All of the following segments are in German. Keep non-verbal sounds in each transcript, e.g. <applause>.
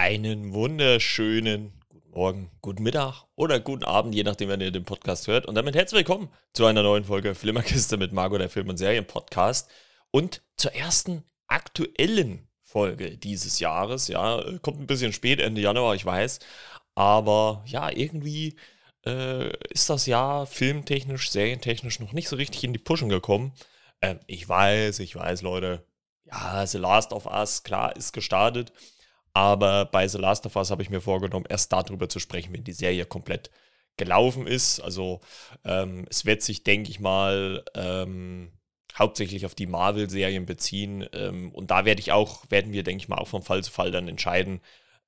Einen wunderschönen guten Morgen, guten Mittag oder guten Abend, je nachdem, wenn ihr den Podcast hört. Und damit herzlich willkommen zu einer neuen Folge Flimmerkiste mit Margot, der Film- und Serien-Podcast. Und zur ersten aktuellen Folge dieses Jahres. Ja, kommt ein bisschen spät, Ende Januar, ich weiß. Aber ja, irgendwie äh, ist das Jahr filmtechnisch, serientechnisch noch nicht so richtig in die Pushen gekommen. Ähm, ich weiß, ich weiß, Leute. Ja, The Last of Us, klar, ist gestartet. Aber bei The Last of Us habe ich mir vorgenommen, erst darüber zu sprechen, wenn die Serie komplett gelaufen ist. Also ähm, es wird sich, denke ich mal, ähm, hauptsächlich auf die Marvel-Serien beziehen. Ähm, und da werde ich auch, werden wir, denke ich mal, auch von Fall zu Fall dann entscheiden,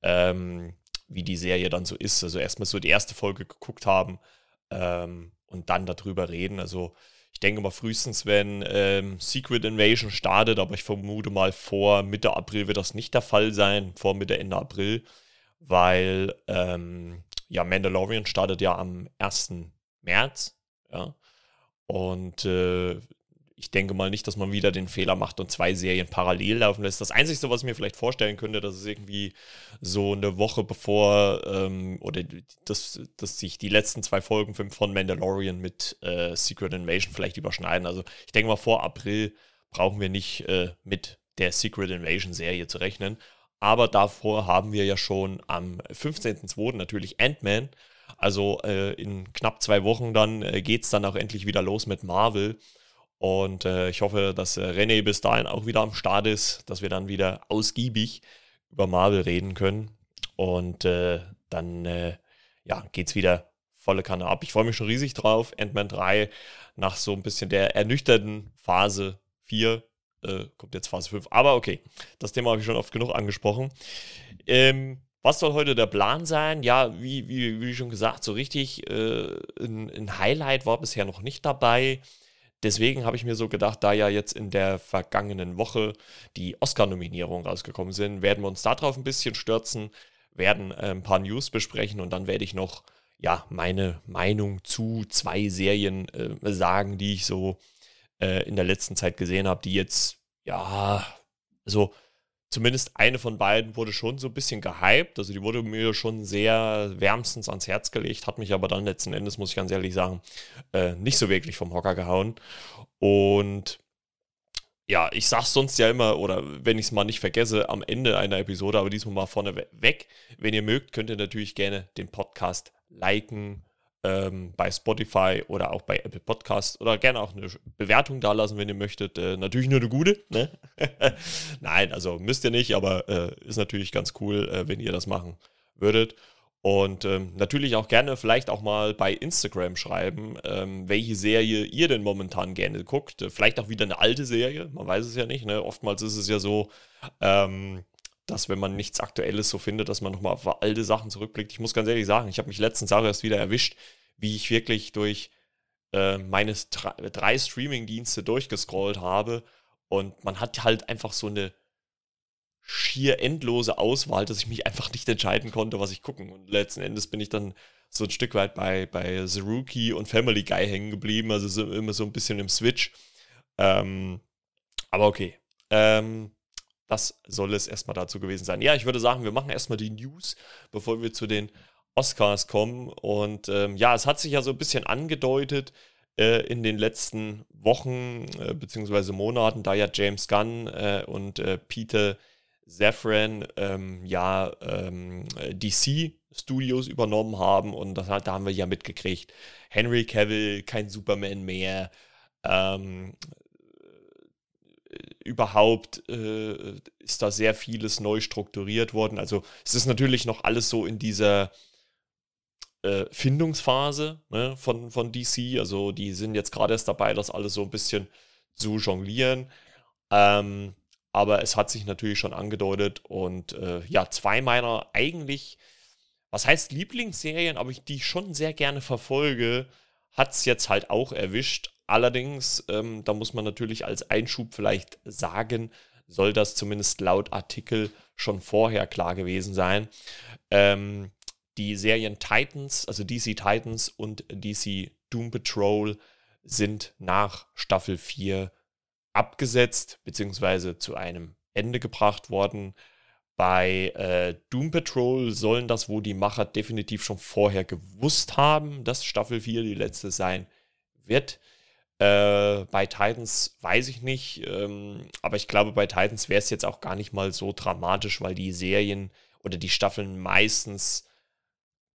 ähm, wie die Serie dann so ist. Also erstmal so die erste Folge geguckt haben ähm, und dann darüber reden. Also denke mal frühestens, wenn ähm, Secret Invasion startet, aber ich vermute mal vor Mitte April wird das nicht der Fall sein, vor Mitte, Ende April, weil ähm, ja, Mandalorian startet ja am 1. März, ja. Und äh, ich denke mal nicht, dass man wieder den Fehler macht und zwei Serien parallel laufen lässt. Das Einzige, was ich mir vielleicht vorstellen könnte, dass es irgendwie so eine Woche bevor ähm, oder dass, dass sich die letzten zwei Folgen von Mandalorian mit äh, Secret Invasion vielleicht überschneiden. Also ich denke mal, vor April brauchen wir nicht äh, mit der Secret Invasion Serie zu rechnen. Aber davor haben wir ja schon am 15.02. natürlich Ant-Man. Also äh, in knapp zwei Wochen dann äh, geht es dann auch endlich wieder los mit Marvel. Und äh, ich hoffe, dass äh, René bis dahin auch wieder am Start ist, dass wir dann wieder ausgiebig über Marvel reden können. Und äh, dann äh, ja, geht es wieder volle Kanne ab. Ich freue mich schon riesig drauf. Ant-Man 3 nach so ein bisschen der ernüchterten Phase 4. Äh, kommt jetzt Phase 5. Aber okay, das Thema habe ich schon oft genug angesprochen. Ähm, was soll heute der Plan sein? Ja, wie, wie, wie schon gesagt, so richtig äh, ein, ein Highlight war bisher noch nicht dabei. Deswegen habe ich mir so gedacht, da ja jetzt in der vergangenen Woche die Oscar-Nominierungen rausgekommen sind, werden wir uns darauf ein bisschen stürzen, werden äh, ein paar News besprechen und dann werde ich noch ja meine Meinung zu zwei Serien äh, sagen, die ich so äh, in der letzten Zeit gesehen habe, die jetzt ja so zumindest eine von beiden wurde schon so ein bisschen gehypt. Also die wurde mir schon sehr wärmstens ans Herz gelegt, hat mich aber dann letzten Endes, muss ich ganz ehrlich sagen, äh, nicht so wirklich vom Hocker gehauen. Und ja, ich sag's sonst ja immer, oder wenn ich es mal nicht vergesse, am Ende einer Episode, aber diesmal mal vorne weg. Wenn ihr mögt, könnt ihr natürlich gerne den Podcast liken, ähm, bei Spotify oder auch bei Apple Podcast oder gerne auch eine Bewertung da lassen, wenn ihr möchtet. Äh, natürlich nur eine gute. Ne? <laughs> Nein, also müsst ihr nicht, aber äh, ist natürlich ganz cool, äh, wenn ihr das machen würdet. Und ähm, natürlich auch gerne vielleicht auch mal bei Instagram schreiben, ähm, welche Serie ihr denn momentan gerne guckt. Vielleicht auch wieder eine alte Serie, man weiß es ja nicht. Ne? Oftmals ist es ja so, ähm, dass wenn man nichts Aktuelles so findet, dass man nochmal auf alte Sachen zurückblickt. Ich muss ganz ehrlich sagen, ich habe mich letztens auch erst wieder erwischt, wie ich wirklich durch äh, meine drei Streaming-Dienste durchgescrollt habe und man hat halt einfach so eine schier endlose Auswahl, dass ich mich einfach nicht entscheiden konnte, was ich gucken. Und letzten Endes bin ich dann so ein Stück weit bei, bei The Rookie und Family Guy hängen geblieben, also so, immer so ein bisschen im Switch. Ähm, aber okay. Ähm, das soll es erstmal dazu gewesen sein. Ja, ich würde sagen, wir machen erstmal die News, bevor wir zu den Oscars kommen. Und ähm, ja, es hat sich ja so ein bisschen angedeutet äh, in den letzten Wochen äh, bzw. Monaten, da ja James Gunn äh, und äh, Peter Safran ähm, ja ähm, DC Studios übernommen haben und das, da haben wir ja mitgekriegt. Henry Cavill, kein Superman mehr. Ähm, überhaupt äh, ist da sehr vieles neu strukturiert worden. Also es ist natürlich noch alles so in dieser äh, Findungsphase ne, von, von DC. Also die sind jetzt gerade erst dabei, das alles so ein bisschen zu jonglieren. Ähm, aber es hat sich natürlich schon angedeutet und äh, ja, zwei meiner eigentlich, was heißt Lieblingsserien, aber ich, die ich schon sehr gerne verfolge, hat es jetzt halt auch erwischt. Allerdings, ähm, da muss man natürlich als Einschub vielleicht sagen, soll das zumindest laut Artikel schon vorher klar gewesen sein. Ähm, die Serien Titans, also DC Titans und DC Doom Patrol sind nach Staffel 4 abgesetzt bzw. zu einem Ende gebracht worden. bei äh, Doom Patrol sollen das wohl die Macher definitiv schon vorher gewusst haben, dass Staffel 4 die letzte sein wird. Äh, bei Titans weiß ich nicht, ähm, aber ich glaube, bei Titans wäre es jetzt auch gar nicht mal so dramatisch, weil die Serien oder die Staffeln meistens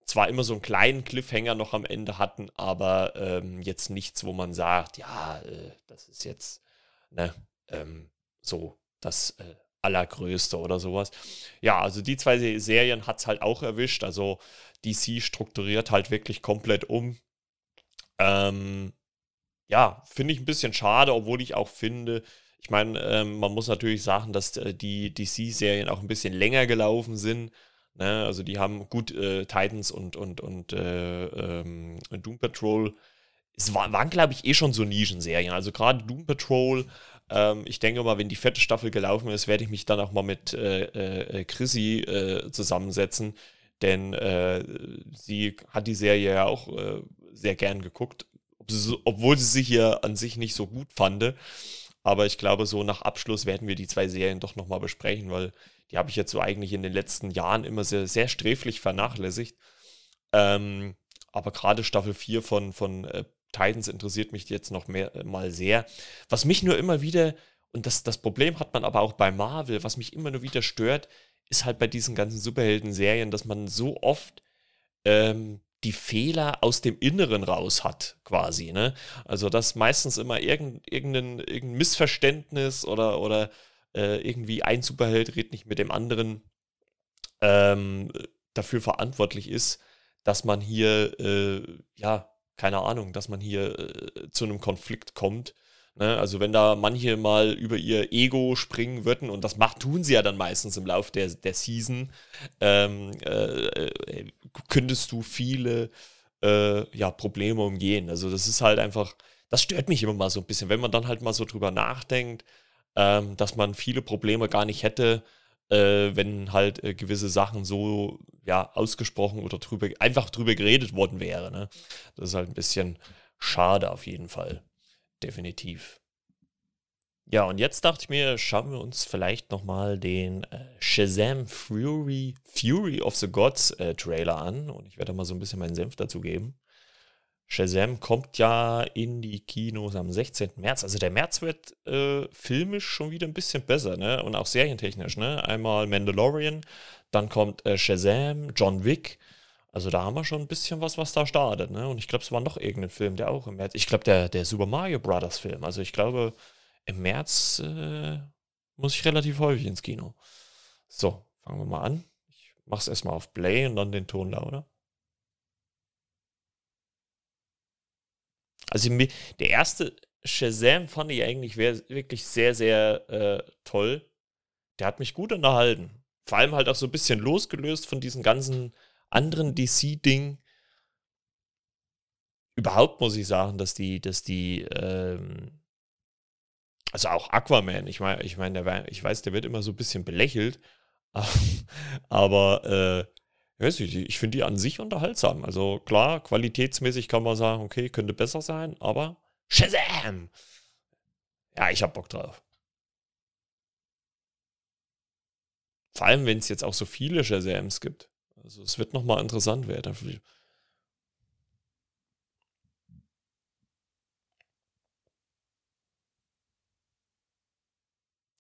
zwar immer so einen kleinen Cliffhanger noch am Ende hatten, aber ähm, jetzt nichts, wo man sagt, ja, äh, das ist jetzt ne, ähm, so das äh, Allergrößte oder sowas. Ja, also die zwei Serien hat es halt auch erwischt. Also DC strukturiert halt wirklich komplett um. Ähm, ja, finde ich ein bisschen schade, obwohl ich auch finde, ich meine, ähm, man muss natürlich sagen, dass äh, die DC-Serien auch ein bisschen länger gelaufen sind. Ne? Also die haben gut äh, Titans und, und, und äh, ähm, Doom Patrol. Es war, waren, glaube ich, eh schon so Nischenserien. Also gerade Doom Patrol, ähm, ich denke mal, wenn die vierte Staffel gelaufen ist, werde ich mich dann auch mal mit äh, äh Chrissy zusammensetzen. Denn sie hat die Serie ja auch sehr gern geguckt, obwohl sie sich hier an sich nicht so gut fand. Aber ich glaube, so nach Abschluss werden wir die zwei Serien doch nochmal besprechen, weil die habe ich jetzt so eigentlich in den letzten Jahren immer sehr, sehr sträflich vernachlässigt. Ähm, aber gerade Staffel 4 von, von äh, Titans interessiert mich jetzt noch mehr, äh, mal sehr. Was mich nur immer wieder, und das, das Problem hat man aber auch bei Marvel, was mich immer nur wieder stört, ist halt bei diesen ganzen Superhelden-Serien, dass man so oft ähm, die Fehler aus dem Inneren raus hat, quasi. Ne? Also, dass meistens immer irgendein, irgendein, Missverständnis oder, oder äh, irgendwie ein Superheld redet nicht mit dem anderen, ähm, dafür verantwortlich ist, dass man hier, äh, ja, keine Ahnung, dass man hier äh, zu einem Konflikt kommt. Ne? Also wenn da manche mal über ihr Ego springen würden, und das macht, tun sie ja dann meistens im Laufe der, der Season, ähm, äh, äh könntest du viele äh, ja, Probleme umgehen. Also das ist halt einfach, das stört mich immer mal so ein bisschen, wenn man dann halt mal so drüber nachdenkt, ähm, dass man viele Probleme gar nicht hätte, äh, wenn halt äh, gewisse Sachen so ja ausgesprochen oder drüber einfach drüber geredet worden wäre. Ne? Das ist halt ein bisschen schade auf jeden Fall, definitiv. Ja, und jetzt dachte ich mir, schauen wir uns vielleicht nochmal den äh, Shazam Fury, Fury of the Gods äh, Trailer an. Und ich werde mal so ein bisschen meinen Senf dazu geben. Shazam kommt ja in die Kinos am 16. März. Also der März wird äh, filmisch schon wieder ein bisschen besser, ne? Und auch serientechnisch, ne? Einmal Mandalorian, dann kommt äh, Shazam, John Wick. Also da haben wir schon ein bisschen was, was da startet, ne? Und ich glaube, es war noch irgendein Film, der auch im März. Ich glaube, der, der Super Mario Brothers Film. Also ich glaube, im März äh, muss ich relativ häufig ins Kino. So, fangen wir mal an. Ich mache es erstmal auf Play und dann den Ton lauter. Also der erste Shazam fand ich eigentlich wirklich sehr, sehr äh, toll. Der hat mich gut unterhalten. Vor allem halt auch so ein bisschen losgelöst von diesen ganzen anderen DC-Dingen. Überhaupt muss ich sagen, dass die, dass die, ähm, also auch Aquaman, ich meine, ich meine, ich weiß, der wird immer so ein bisschen belächelt, <laughs> aber äh, nicht, ich finde die an sich unterhaltsam. Also klar, qualitätsmäßig kann man sagen, okay, könnte besser sein, aber Shazam! Ja, ich hab Bock drauf. Vor allem, wenn es jetzt auch so viele Shazams gibt. Also es wird nochmal interessant werden.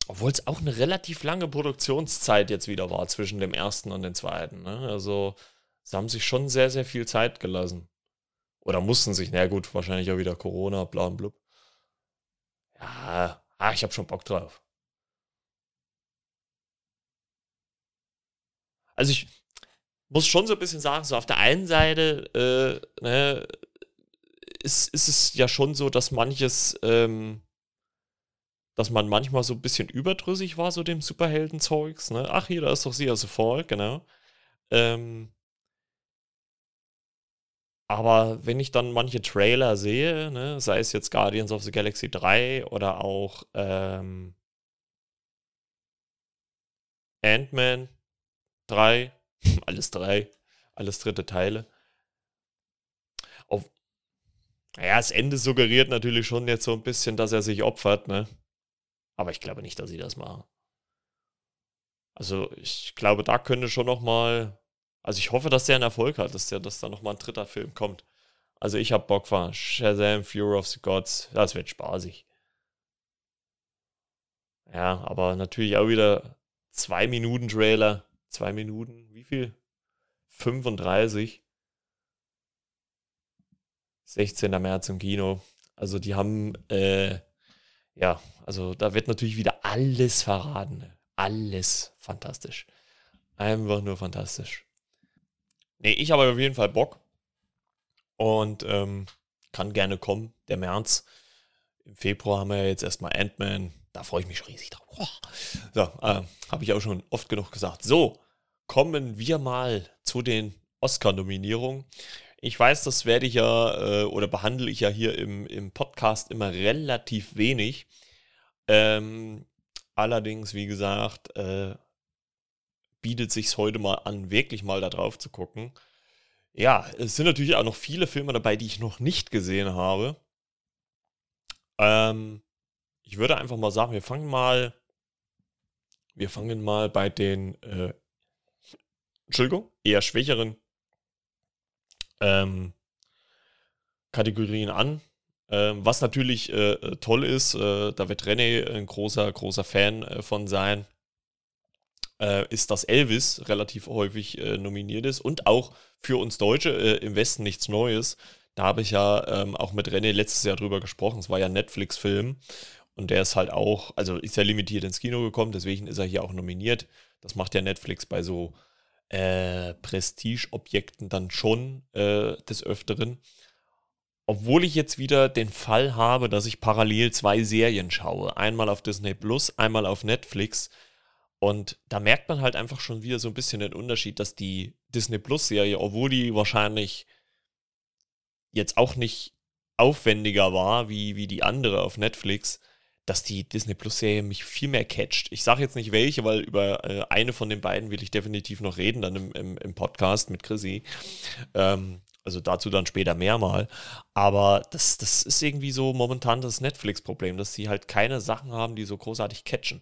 Obwohl es auch eine relativ lange Produktionszeit jetzt wieder war zwischen dem ersten und dem zweiten. Ne? Also, sie haben sich schon sehr, sehr viel Zeit gelassen. Oder mussten sich, na gut, wahrscheinlich auch wieder Corona, bla und blub. Ja, ah, ich habe schon Bock drauf. Also ich muss schon so ein bisschen sagen, so auf der einen Seite äh, ne, ist, ist es ja schon so, dass manches ähm, dass man manchmal so ein bisschen überdrüssig war, so dem Superhelden-Zeugs. Ne? Ach, hier, da ist doch sie also voll, genau. Ähm, aber wenn ich dann manche Trailer sehe, ne, sei es jetzt Guardians of the Galaxy 3 oder auch ähm, Ant-Man 3, <laughs> alles drei, alles dritte Teile. Auf, naja, das Ende suggeriert natürlich schon jetzt so ein bisschen, dass er sich opfert, ne? Aber ich glaube nicht, dass sie das machen. Also ich glaube, da könnte schon noch mal, also ich hoffe, dass der einen Erfolg hat, dass der, dass da noch mal ein dritter Film kommt. Also ich habe Bock war Shazam, Fury of the Gods, das wird spaßig. Ja, aber natürlich auch wieder zwei Minuten Trailer, zwei Minuten, wie viel? 35. 16. März im Kino. Also die haben, äh, ja, also da wird natürlich wieder alles verraten. Alles fantastisch. Einfach nur fantastisch. Nee, ich habe auf jeden Fall Bock. Und ähm, kann gerne kommen, der März. Im Februar haben wir jetzt erstmal Ant-Man. Da freue ich mich riesig drauf. So, äh, habe ich auch schon oft genug gesagt. So, kommen wir mal zu den Oscar-Nominierungen. Ich weiß, das werde ich ja äh, oder behandle ich ja hier im, im Podcast immer relativ wenig. Ähm, allerdings, wie gesagt, äh, bietet sich heute mal an, wirklich mal da drauf zu gucken. Ja, es sind natürlich auch noch viele Filme dabei, die ich noch nicht gesehen habe. Ähm, ich würde einfach mal sagen, wir fangen mal, wir fangen mal bei den, äh, Entschuldigung, eher schwächeren ähm, Kategorien an. Ähm, was natürlich äh, äh, toll ist, äh, da wird René ein großer, großer Fan äh, von sein, äh, ist, dass Elvis relativ häufig äh, nominiert ist und auch für uns Deutsche im Westen nichts Neues. Da habe ich ja ähm, auch mit René letztes Jahr drüber gesprochen. Es war ja ein Netflix-Film und der ist halt auch, also ist ja limitiert ins Kino gekommen, deswegen ist er hier auch nominiert. Das macht ja Netflix bei so äh, Prestige-Objekten dann schon äh, des Öfteren. Obwohl ich jetzt wieder den Fall habe, dass ich parallel zwei Serien schaue. Einmal auf Disney Plus, einmal auf Netflix. Und da merkt man halt einfach schon wieder so ein bisschen den Unterschied, dass die Disney Plus-Serie, obwohl die wahrscheinlich jetzt auch nicht aufwendiger war wie, wie die andere auf Netflix, dass die Disney Plus-Serie mich viel mehr catcht. Ich sage jetzt nicht welche, weil über äh, eine von den beiden will ich definitiv noch reden, dann im, im, im Podcast mit Chrissy. Ähm, also dazu dann später mehr mal. Aber das, das ist irgendwie so momentan das Netflix-Problem, dass sie halt keine Sachen haben, die so großartig catchen.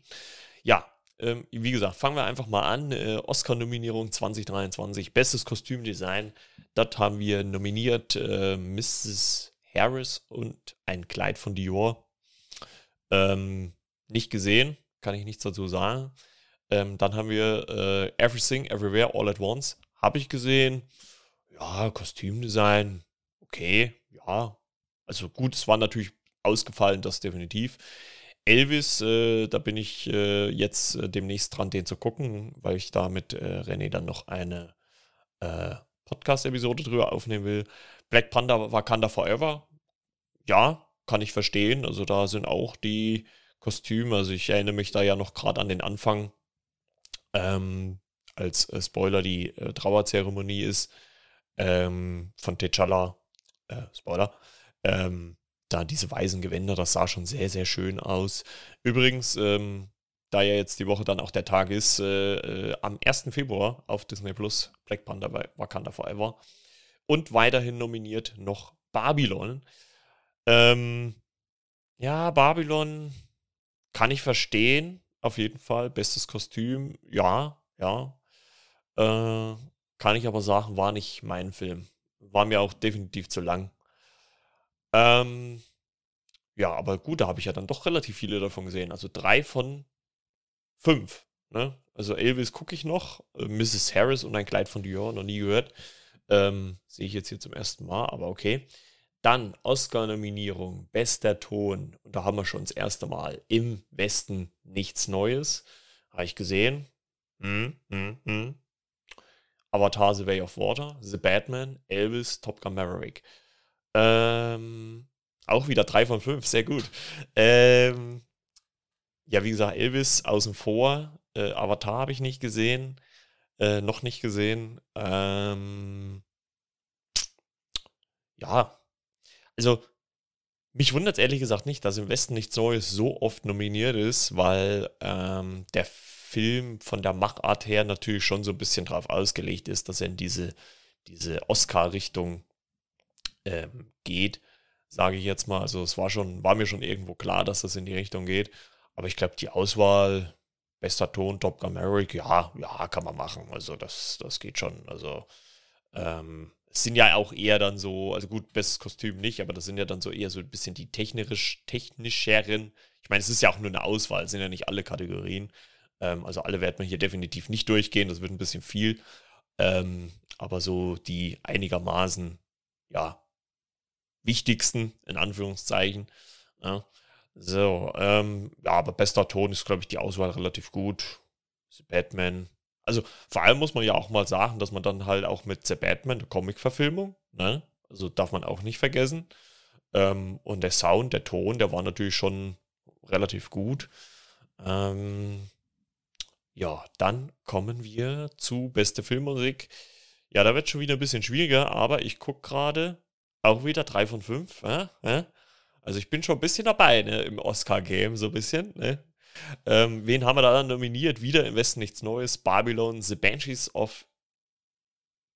Ja, ähm, wie gesagt, fangen wir einfach mal an. Äh, Oscar-Nominierung 2023, bestes Kostümdesign. Das haben wir nominiert äh, Mrs. Harris und ein Kleid von Dior. Ähm, nicht gesehen, kann ich nichts dazu sagen. Ähm, dann haben wir äh, Everything, Everywhere, All at Once. Habe ich gesehen. Ja, Kostümdesign, okay, ja. Also gut, es war natürlich ausgefallen, das definitiv. Elvis, äh, da bin ich äh, jetzt äh, demnächst dran, den zu gucken, weil ich da mit äh, René dann noch eine äh, Podcast-Episode drüber aufnehmen will. Black Panda Wakanda Forever. Ja, kann ich verstehen. Also da sind auch die Kostüme, also ich erinnere mich da ja noch gerade an den Anfang, ähm, als äh, Spoiler die äh, Trauerzeremonie ist ähm, von T'Challa, äh, Spoiler, ähm, da diese weißen Gewänder, das sah schon sehr, sehr schön aus. Übrigens, ähm, da ja jetzt die Woche dann auch der Tag ist, äh, äh, am 1. Februar auf Disney Plus Black Panther bei Wakanda Forever und weiterhin nominiert noch Babylon. Ähm, ja, Babylon kann ich verstehen. Auf jeden Fall. Bestes Kostüm. Ja, ja. Äh, kann ich aber sagen, war nicht mein Film. War mir auch definitiv zu lang. Ähm, ja, aber gut, da habe ich ja dann doch relativ viele davon gesehen. Also drei von fünf. Ne? Also Elvis gucke ich noch, äh, Mrs. Harris und ein Kleid von Dior, noch nie gehört. Ähm, Sehe ich jetzt hier zum ersten Mal, aber okay. Dann Oscar-Nominierung, bester Ton. Und da haben wir schon das erste Mal im Westen nichts Neues. Habe ich gesehen. Hm, hm, hm. Avatar The Way of Water, The Batman, Elvis, Top Gun Maverick. Ähm, auch wieder drei von fünf, sehr gut. Ähm, ja, wie gesagt, Elvis außen vor. Äh, Avatar habe ich nicht gesehen. Äh, noch nicht gesehen. Ähm, ja, also mich wundert es ehrlich gesagt nicht, dass im Westen nichts Neues so oft nominiert ist, weil ähm, der Film von der Machart her natürlich schon so ein bisschen drauf ausgelegt ist, dass er in diese, diese Oscar-Richtung ähm, geht, sage ich jetzt mal. Also es war schon, war mir schon irgendwo klar, dass das in die Richtung geht. Aber ich glaube, die Auswahl bester Ton, Top Gun Maverick, ja, ja, kann man machen. Also das, das geht schon. Also ähm, sind ja auch eher dann so, also gut, bestes Kostüm nicht, aber das sind ja dann so eher so ein bisschen die technisch, technischeren. Ich meine, es ist ja auch nur eine Auswahl, es sind ja nicht alle Kategorien. Ähm, also alle werden wir hier definitiv nicht durchgehen, das wird ein bisschen viel. Ähm, aber so die einigermaßen, ja, wichtigsten, in Anführungszeichen. Ja. So, ähm, ja, aber bester Ton ist, glaube ich, die Auswahl relativ gut. Batman. Also vor allem muss man ja auch mal sagen, dass man dann halt auch mit The Batman, der Comic-Verfilmung, ne? Also darf man auch nicht vergessen. Ähm, und der Sound, der Ton, der war natürlich schon relativ gut. Ähm, ja, dann kommen wir zu beste Filmmusik. Ja, da wird schon wieder ein bisschen schwieriger, aber ich gucke gerade auch wieder 3 von 5. Äh? Äh? Also ich bin schon ein bisschen dabei ne, im Oscar-Game, so ein bisschen. Ne? Ähm, wen haben wir da dann nominiert? Wieder im Westen nichts Neues. Babylon, The Banshees of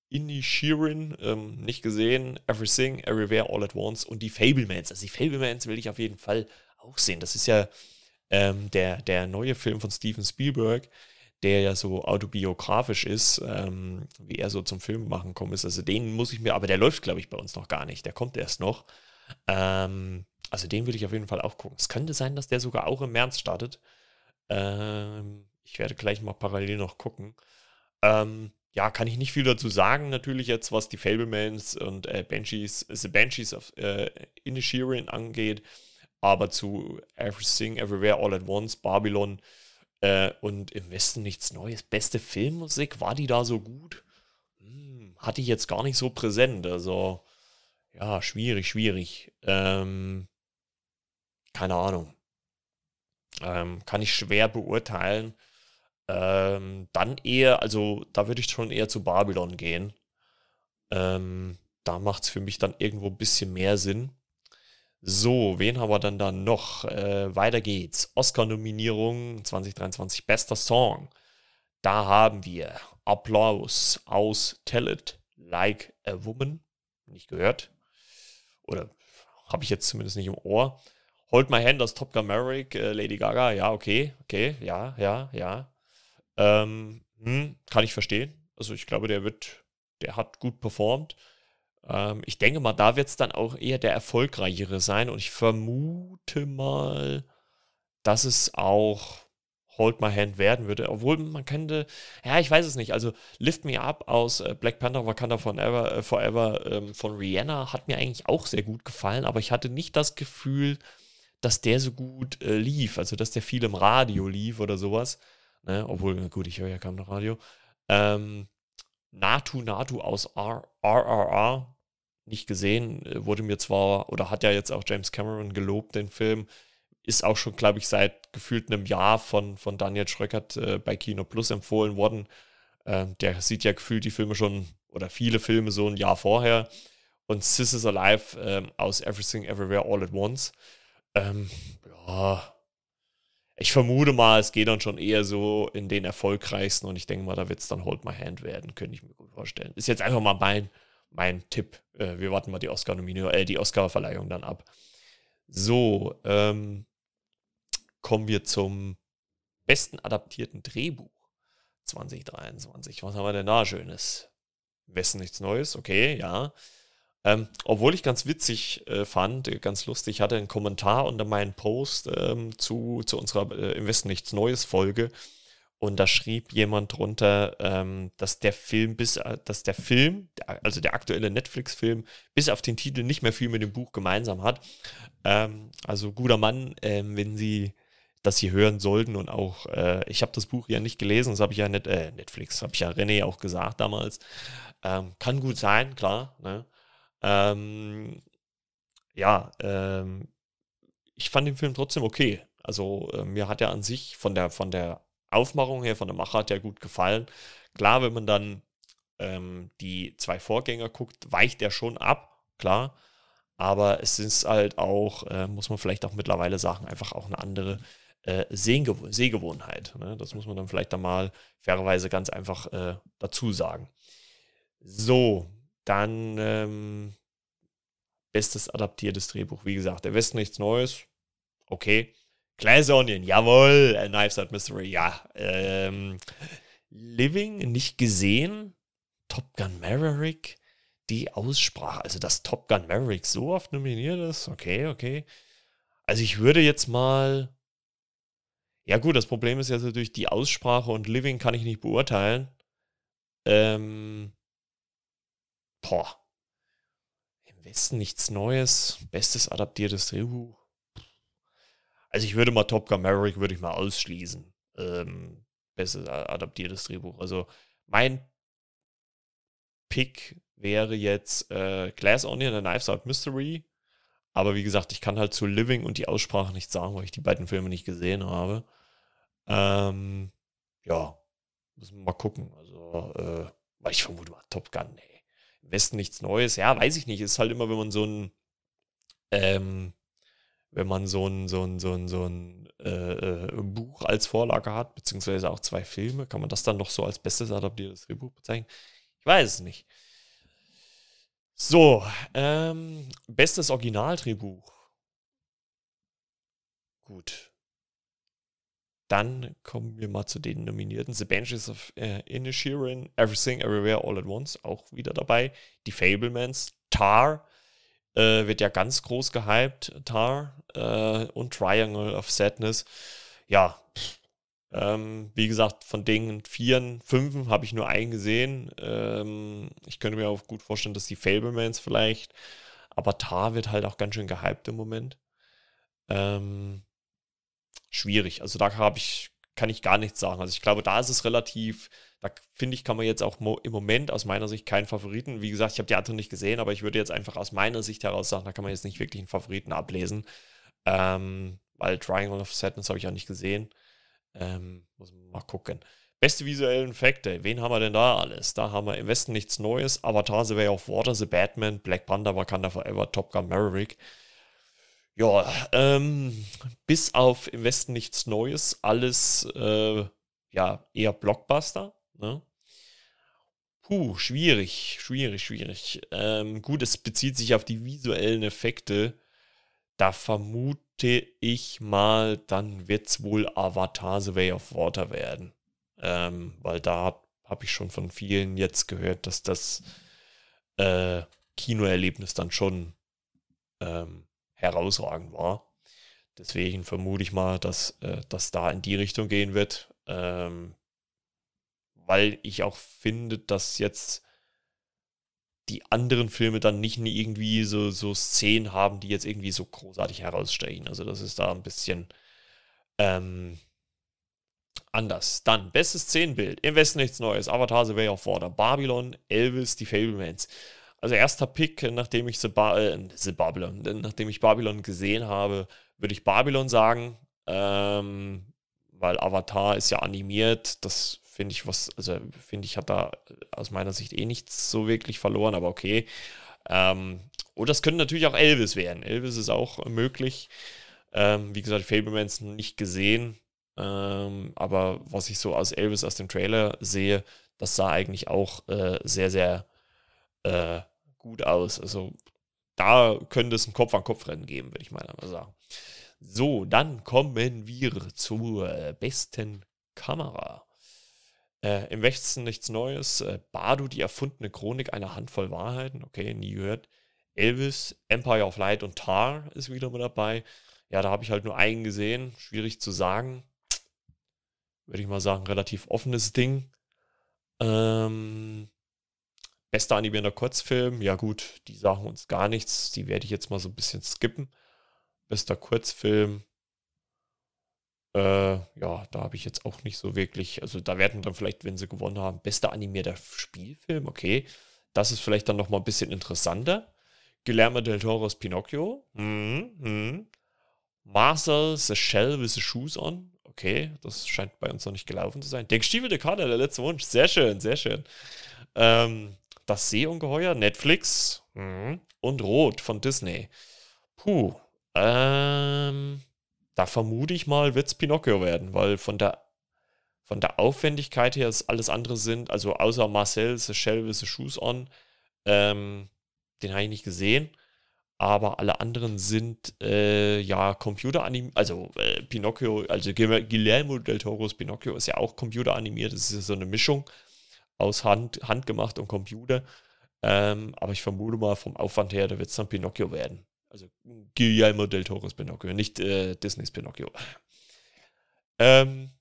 Inishirin, ähm, nicht gesehen. Everything, Everywhere, All at Once und die Fablemans. Also die Fablemans will ich auf jeden Fall auch sehen. Das ist ja ähm, der, der neue Film von Steven Spielberg, der ja so autobiografisch ist, ähm, wie er so zum Film machen kommt ist. Also den muss ich mir, aber der läuft, glaube ich, bei uns noch gar nicht. Der kommt erst noch. Ähm, also den würde ich auf jeden Fall auch gucken. Es könnte sein, dass der sogar auch im März startet. Ähm, ich werde gleich mal parallel noch gucken. Ähm, ja, kann ich nicht viel dazu sagen, natürlich jetzt, was die Fablemans und äh, Banshees, The Banshees of äh, Inishirin angeht. Aber zu Everything, Everywhere, All at Once, Babylon äh, und im Westen nichts Neues. Beste Filmmusik, war die da so gut? Hm, hatte ich jetzt gar nicht so präsent. Also, ja, schwierig, schwierig. Ähm, keine Ahnung. Ähm, kann ich schwer beurteilen. Ähm, dann eher, also da würde ich schon eher zu Babylon gehen. Ähm, da macht es für mich dann irgendwo ein bisschen mehr Sinn. So, wen haben wir dann da noch? Äh, weiter geht's. Oscar-Nominierung 2023, bester Song. Da haben wir Applaus aus Tell It Like a Woman. Nicht gehört. Oder habe ich jetzt zumindest nicht im Ohr. Hold My Hand aus Top Gun Maverick, äh, Lady Gaga, ja, okay, okay, ja, ja, ja. Ähm, hm, kann ich verstehen. Also ich glaube, der wird, der hat gut performt. Ähm, ich denke mal, da wird es dann auch eher der erfolgreichere sein und ich vermute mal, dass es auch Hold My Hand werden würde. Obwohl man könnte, ja, ich weiß es nicht. Also Lift Me Up aus äh, Black Panther Wakanda Forever, äh, Forever ähm, von Rihanna hat mir eigentlich auch sehr gut gefallen, aber ich hatte nicht das Gefühl, dass der so gut äh, lief. Also dass der viel im Radio lief oder sowas. Ne? Obwohl, gut, ich höre ja kaum noch Radio. Ähm, Natu Natu aus RRR nicht gesehen, äh, wurde mir zwar, oder hat ja jetzt auch James Cameron gelobt, den Film, ist auch schon, glaube ich, seit gefühlt einem Jahr von, von Daniel Schröckert äh, bei Kino Plus empfohlen worden. Ähm, der sieht ja gefühlt die Filme schon, oder viele Filme so ein Jahr vorher. Und Sis is Alive ähm, aus Everything Everywhere All at Once. Ähm, ja, ich vermute mal, es geht dann schon eher so in den erfolgreichsten und ich denke mal, da wird es dann Hold My Hand werden, könnte ich mir gut vorstellen. Ist jetzt einfach mal mein, mein Tipp. Äh, wir warten mal die Oscar-Nominierung, äh, die Oscar-Verleihung dann ab. So, ähm, kommen wir zum besten adaptierten Drehbuch 2023. Was haben wir denn da Schönes? Wessen nichts Neues, okay, ja. Ähm, obwohl ich ganz witzig äh, fand, äh, ganz lustig, hatte einen Kommentar unter meinen Post ähm, zu, zu unserer äh, Im Westen nichts Neues Folge. Und da schrieb jemand drunter, ähm, dass der Film bis, äh, dass der Film, also der aktuelle Netflix-Film, bis auf den Titel nicht mehr viel mit dem Buch gemeinsam hat. Ähm, also guter Mann, ähm, wenn Sie das hier hören sollten und auch, äh, ich habe das Buch ja nicht gelesen, das habe ich ja nicht, äh, Netflix, habe ich ja René auch gesagt damals. Ähm, kann gut sein, klar. Ne? Ähm, ja, ähm, ich fand den Film trotzdem okay. Also äh, mir hat er an sich von der, von der Aufmachung her, von der Machart ja gut gefallen. Klar, wenn man dann ähm, die zwei Vorgänger guckt, weicht er schon ab, klar. Aber es ist halt auch, äh, muss man vielleicht auch mittlerweile sagen, einfach auch eine andere äh, Sehgew Sehgewohnheit. Ne? Das muss man dann vielleicht dann mal fairerweise ganz einfach äh, dazu sagen. So, dann ähm, bestes adaptiertes Drehbuch. Wie gesagt, der Westen nichts Neues. Okay. Glass Onion, jawohl. A Knives Out Mystery, ja. Ähm, Living, nicht gesehen. Top Gun Maverick, die Aussprache. Also, dass Top Gun Maverick so oft nominiert ist, okay, okay. Also, ich würde jetzt mal. Ja, gut, das Problem ist ja so durch die Aussprache und Living kann ich nicht beurteilen. Ähm. Boah. Im Westen nichts Neues. Bestes adaptiertes Drehbuch. Also ich würde mal Top Gun Maverick würde ich mal ausschließen. Ähm, bestes adaptiertes Drehbuch. Also mein Pick wäre jetzt äh, Glass Onion, A Knives Out Mystery. Aber wie gesagt, ich kann halt zu Living und die Aussprache nicht sagen, weil ich die beiden Filme nicht gesehen habe. Ähm, ja, müssen wir mal gucken. Also, äh, weil ich vermute mal Top Gun, nee. Westen nichts Neues. Ja, weiß ich nicht. Ist halt immer, wenn man so ein, ähm, wenn man so ein, so ein, so ein, so ein äh, äh, Buch als Vorlage hat, beziehungsweise auch zwei Filme, kann man das dann noch so als bestes adaptiertes Drehbuch bezeichnen? Ich weiß es nicht. So, ähm, bestes Originaldrehbuch. Gut. Dann kommen wir mal zu den Nominierten. The Banshees of äh, Inisherin, Everything, Everywhere, All at Once, auch wieder dabei. Die Fablemans, Tar, äh, wird ja ganz groß gehypt, Tar äh, und Triangle of Sadness. Ja, ähm, wie gesagt, von den Vieren, Fünfen habe ich nur einen gesehen. Ähm, ich könnte mir auch gut vorstellen, dass die Fablemans vielleicht, aber Tar wird halt auch ganz schön gehypt im Moment. Ähm, schwierig. Also da habe ich, kann ich gar nichts sagen. Also ich glaube, da ist es relativ da finde ich, kann man jetzt auch im Moment aus meiner Sicht keinen Favoriten. Wie gesagt, ich habe die anderen nicht gesehen, aber ich würde jetzt einfach aus meiner Sicht heraus sagen, da kann man jetzt nicht wirklich einen Favoriten ablesen. Ähm, weil Triangle of Sadness habe ich auch nicht gesehen. Ähm, muss man mal gucken. Beste visuellen Effekte. Wen haben wir denn da alles? Da haben wir im Westen nichts Neues. Avatar, The Way of Water, The Batman, Black Panther, Wakanda Forever, Top Gun Maverick. Ja, ähm, bis auf im Westen nichts Neues. Alles, äh, ja, eher Blockbuster. Ne? Puh, schwierig, schwierig, schwierig. Ähm, gut, es bezieht sich auf die visuellen Effekte. Da vermute ich mal, dann wird es wohl Avatar The Way of Water werden. Ähm, weil da habe hab ich schon von vielen jetzt gehört, dass das äh, Kinoerlebnis dann schon ähm, herausragend war. Deswegen vermute ich mal, dass äh, das da in die Richtung gehen wird. Ähm, weil ich auch finde, dass jetzt die anderen Filme dann nicht irgendwie so, so Szenen haben, die jetzt irgendwie so großartig herausstechen. Also das ist da ein bisschen ähm, anders. Dann, bestes Szenenbild. Im Westen nichts Neues. Avatar The Way of Water. Babylon, Elvis, die Fablemans. Also erster Pick, nachdem ich The, ba äh, The Babylon, nachdem ich Babylon gesehen habe, würde ich Babylon sagen. Ähm, weil Avatar ist ja animiert. Das finde ich was, also finde ich, hat da aus meiner Sicht eh nichts so wirklich verloren, aber okay. Ähm, und das könnte natürlich auch Elvis werden. Elvis ist auch möglich. Ähm, wie gesagt, Fablemans nicht gesehen. Ähm, aber was ich so aus Elvis aus dem Trailer sehe, das sah eigentlich auch äh, sehr, sehr äh, gut aus. Also da könnte es ein Kopf-an-Kopf-Rennen geben, würde ich mal sagen. So, dann kommen wir zur besten Kamera. Äh, Im Westen nichts Neues. Äh, Bardo, die erfundene Chronik einer Handvoll Wahrheiten. Okay, nie gehört. Elvis, Empire of Light und Tar ist wieder mit dabei. Ja, da habe ich halt nur einen gesehen. Schwierig zu sagen. Würde ich mal sagen, relativ offenes Ding. Ähm, bester animierender Kurzfilm. Ja, gut, die sagen uns gar nichts. Die werde ich jetzt mal so ein bisschen skippen. Bester Kurzfilm. Äh, ja, da habe ich jetzt auch nicht so wirklich, also da werden dann vielleicht, wenn sie gewonnen haben, bester animierter Spielfilm, okay. Das ist vielleicht dann nochmal ein bisschen interessanter. Guillermo del Toro's Pinocchio. Mhm, mhm. Marcel The Shell with the Shoes on. Okay, das scheint bei uns noch nicht gelaufen zu sein. Der gestiefelte Kader, der letzte Wunsch. Sehr schön, sehr schön. Ähm, das Seeungeheuer, Netflix. Mhm. Und Rot von Disney. Puh. Ähm, da vermute ich mal, wird es Pinocchio werden, weil von der, von der Aufwendigkeit her ist alles andere sind, also außer Marcel, The Shell with the Shoes on, ähm, den habe ich nicht gesehen. aber alle anderen sind äh, ja Computeranimiert, also äh, Pinocchio, also Guillermo del Toro's Pinocchio ist ja auch computeranimiert, das ist ja so eine Mischung aus Hand, handgemacht und Computer. Ähm, aber ich vermute mal vom Aufwand her, da wird es dann Pinocchio werden. Also Guillermo del Toro's Pinocchio, nicht äh, Disneys Pinocchio. Ähm,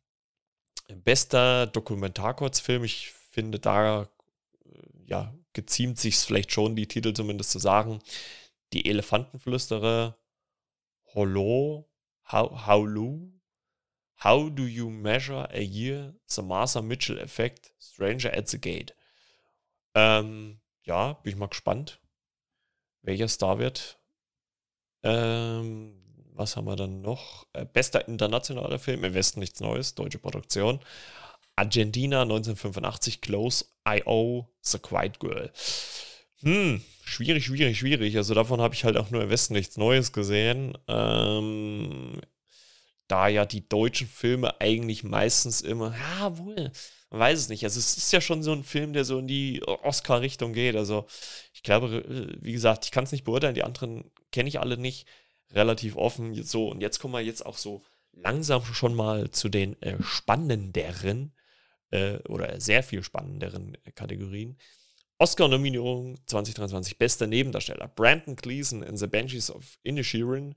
bester Dokumentarkurzfilm, ich finde, da äh, ja, geziemt sich vielleicht schon, die Titel zumindest zu sagen die Elefantenflüsterer, Hollow, How, Howlu, How Do You Measure a Year, The Martha Mitchell Effect, Stranger at the Gate. Ähm, ja, bin ich mal gespannt, welcher Star wird. Ähm, was haben wir dann noch? Äh, bester internationaler Film, im Westen nichts Neues, deutsche Produktion. Argentina 1985, Close I.O. The Quiet Girl. Hm, schwierig, schwierig, schwierig. Also davon habe ich halt auch nur im Westen nichts Neues gesehen. Ähm, da ja die deutschen Filme eigentlich meistens immer, ja, wohl, man weiß es nicht. Also es ist ja schon so ein Film, der so in die Oscar-Richtung geht. Also ich glaube, äh, wie gesagt, ich kann es nicht beurteilen. Die anderen kenne ich alle nicht. Relativ offen. So, und jetzt kommen wir jetzt auch so langsam schon mal zu den äh, spannenderen äh, oder sehr viel spannenderen Kategorien. Oscar-Nominierung 2023, bester Nebendarsteller. Brandon Gleason in The Banshees of Inisherin.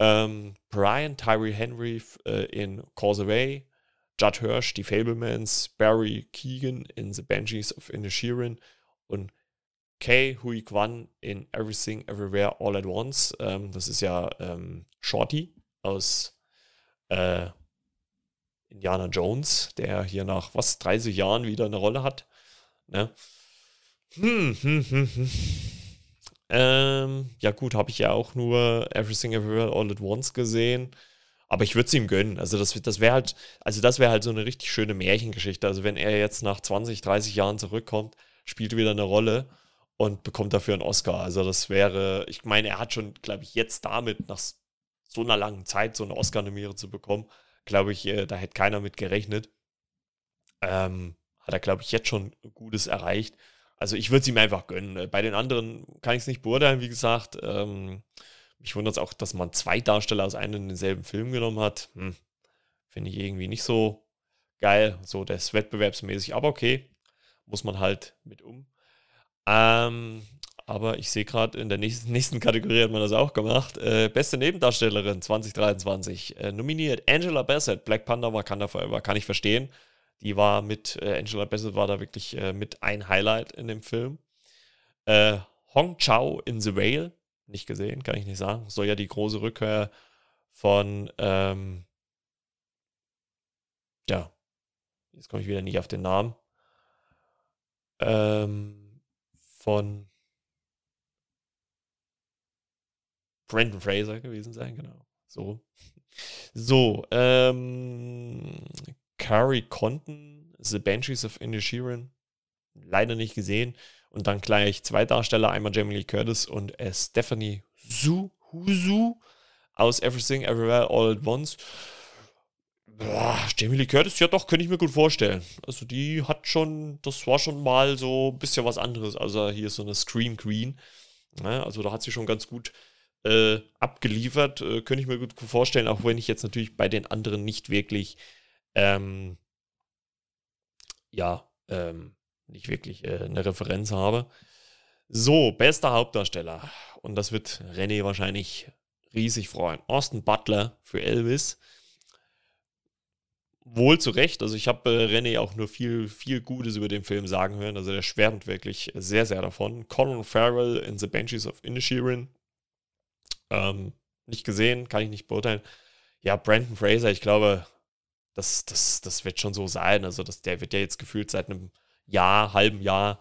Ähm, Brian Tyree Henry äh, in Causeway. Judd Hirsch, die Fablemans. Barry Keegan in The Banshees of Inisherin. Und Kay Hui Kwan in Everything Everywhere All at Once. Ähm, das ist ja ähm, Shorty aus äh, Indiana Jones, der hier nach was 30 Jahren wieder eine Rolle hat. Ne? Hm, hm, hm, hm. Ähm, ja gut, habe ich ja auch nur Everything Everywhere All at Once gesehen. Aber ich würde es ihm gönnen. Also das, das wäre halt, also das wäre halt so eine richtig schöne Märchengeschichte. Also wenn er jetzt nach 20, 30 Jahren zurückkommt, spielt wieder eine Rolle und bekommt dafür einen Oscar. Also das wäre, ich meine, er hat schon, glaube ich, jetzt damit nach so einer langen Zeit so eine Oscar-Nominierung zu bekommen, glaube ich, äh, da hätte keiner mit gerechnet. Ähm, hat er, glaube ich, jetzt schon Gutes erreicht. Also ich würde es ihm einfach gönnen. Äh, bei den anderen kann ich es nicht beurteilen, wie gesagt. Ähm, mich wundert es auch, dass man zwei Darsteller aus einem und denselben Film genommen hat. Hm, Finde ich irgendwie nicht so geil. So, das wettbewerbsmäßig, aber okay. Muss man halt mit um. Ähm, aber ich sehe gerade, in der <laughs> nächsten, Kategorie hat man das auch gemacht. Äh, beste Nebendarstellerin 2023. Äh, nominiert Angela Bassett, Black Panther, Wakanda Forever, kann ich verstehen. Die war mit, äh, Angela Bassett war da wirklich äh, mit ein Highlight in dem Film. Äh, Hong Chao in The Whale, nicht gesehen, kann ich nicht sagen. Soll ja die große Rückkehr von, ähm, ja, jetzt komme ich wieder nicht auf den Namen, ähm, von Brandon Fraser gewesen sein, genau. So. So, ähm, Kari Conton, The Banshees of Inisherin, leider nicht gesehen. Und dann gleich zwei Darsteller, einmal Jamie Lee Curtis und äh, Stephanie Zhu, Huzu aus Everything Everywhere All at Once. Boah, Jamie Lee Curtis, ja doch, könnte ich mir gut vorstellen. Also die hat schon, das war schon mal so ein bisschen was anderes. Also hier ist so eine Scream Queen. Ne? also da hat sie schon ganz gut äh, abgeliefert. Äh, könnte ich mir gut vorstellen, auch wenn ich jetzt natürlich bei den anderen nicht wirklich ähm, ja, ähm, nicht wirklich äh, eine Referenz habe. So, bester Hauptdarsteller. Und das wird René wahrscheinlich riesig freuen. Austin Butler für Elvis. Wohl zu Recht. Also ich habe äh, René auch nur viel, viel Gutes über den Film sagen hören. Also der schwärmt wirklich sehr, sehr davon. Colin Farrell in The Benches of Inisherin. Ähm, nicht gesehen, kann ich nicht beurteilen. Ja, Brandon Fraser, ich glaube, das, das, das wird schon so sein. Also das, der wird ja jetzt gefühlt seit einem Jahr, halben Jahr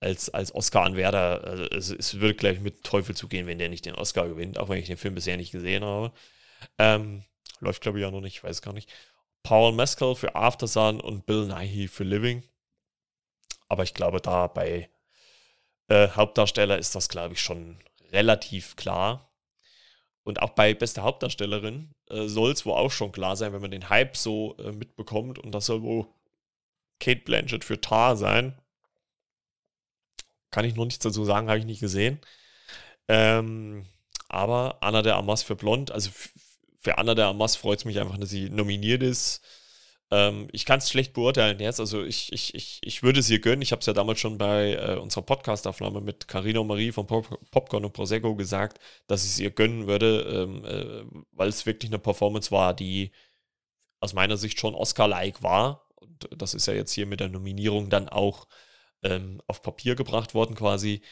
als, als Oscar-Anwärter. Also es, es würde gleich mit Teufel zugehen, wenn der nicht den Oscar gewinnt, auch wenn ich den Film bisher nicht gesehen habe. Ähm, läuft, glaube ich, ja noch nicht, ich weiß gar nicht. Paul Mescal für Aftersun und Bill Nighy für Living. Aber ich glaube, da bei äh, Hauptdarsteller ist das, glaube ich, schon relativ klar. Und auch bei bester Hauptdarstellerin äh, soll es wohl auch schon klar sein, wenn man den Hype so äh, mitbekommt. Und das soll wohl Kate Blanchett für Tar sein. Kann ich noch nichts dazu sagen, habe ich nicht gesehen. Ähm, aber Anna de Amas für Blond, also für Anna de Amas freut es mich einfach, dass sie nominiert ist. Ähm, ich kann es schlecht beurteilen jetzt. Also ich, ich, ich, ich würde es ihr gönnen. Ich habe es ja damals schon bei äh, unserer Podcast-Aufnahme mit Carina und Marie von Pop Popcorn und Prosecco gesagt, dass ich es ihr gönnen würde, ähm, äh, weil es wirklich eine Performance war, die aus meiner Sicht schon Oscar-like war. Und das ist ja jetzt hier mit der Nominierung dann auch ähm, auf Papier gebracht worden quasi.